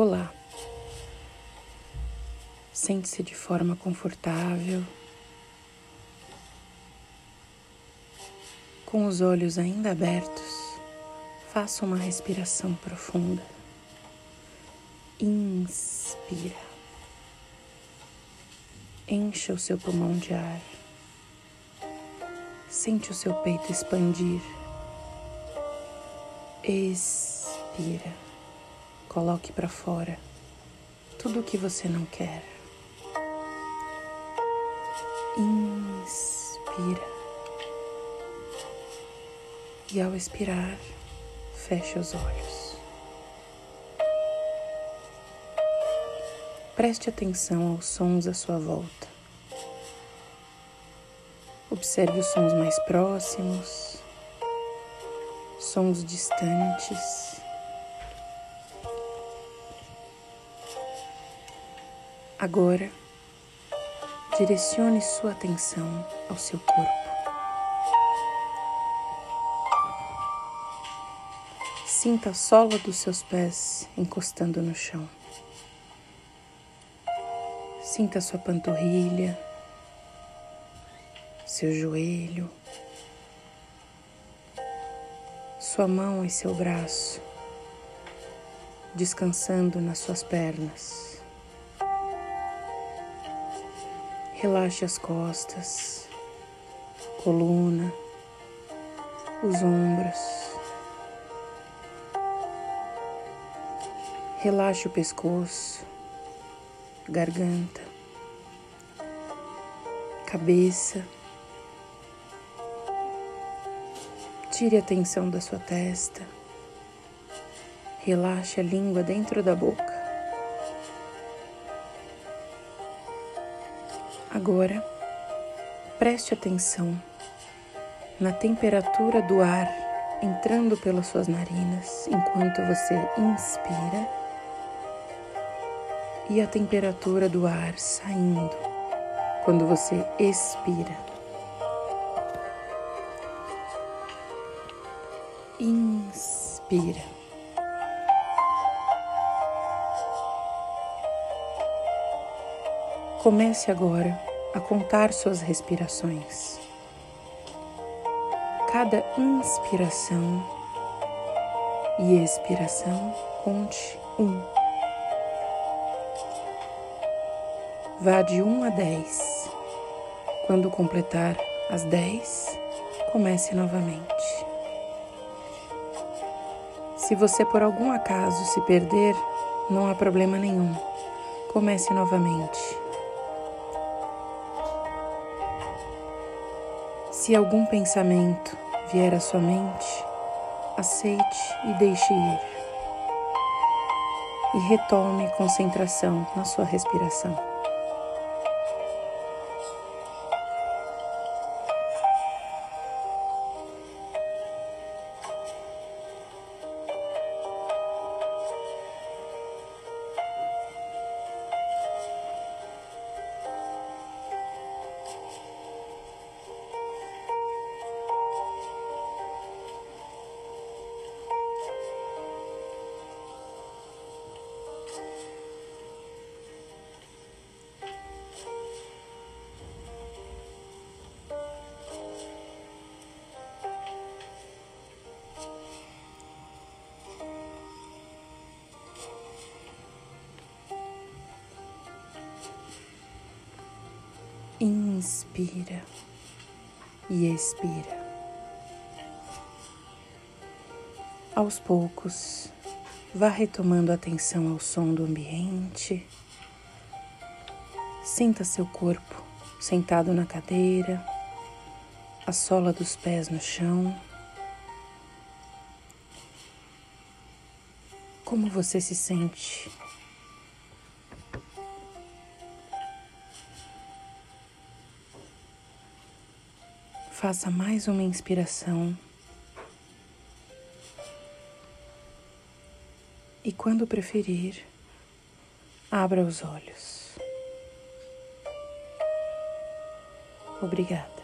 Olá. Sente-se de forma confortável, com os olhos ainda abertos, faça uma respiração profunda. Inspira. Encha o seu pulmão de ar. Sente o seu peito expandir. Expira. Coloque para fora tudo o que você não quer. Inspira. E ao expirar, feche os olhos. Preste atenção aos sons à sua volta. Observe os sons mais próximos, sons distantes. Agora, direcione sua atenção ao seu corpo. Sinta a sola dos seus pés encostando no chão. Sinta sua panturrilha, seu joelho, sua mão e seu braço descansando nas suas pernas. Relaxe as costas, coluna, os ombros. Relaxe o pescoço, garganta, cabeça. Tire a tensão da sua testa. Relaxe a língua dentro da boca. Agora, preste atenção na temperatura do ar entrando pelas suas narinas enquanto você inspira e a temperatura do ar saindo quando você expira. Inspira. Comece agora a contar suas respirações. Cada inspiração e expiração, conte um. Vá de um a dez. Quando completar as dez, comece novamente. Se você por algum acaso se perder, não há problema nenhum. Comece novamente. Se algum pensamento vier à sua mente, aceite e deixe ir. E retome concentração na sua respiração. Inspira e expira. Aos poucos, vá retomando atenção ao som do ambiente. Sinta seu corpo sentado na cadeira, a sola dos pés no chão. Como você se sente Faça mais uma inspiração. E quando preferir, abra os olhos. Obrigada.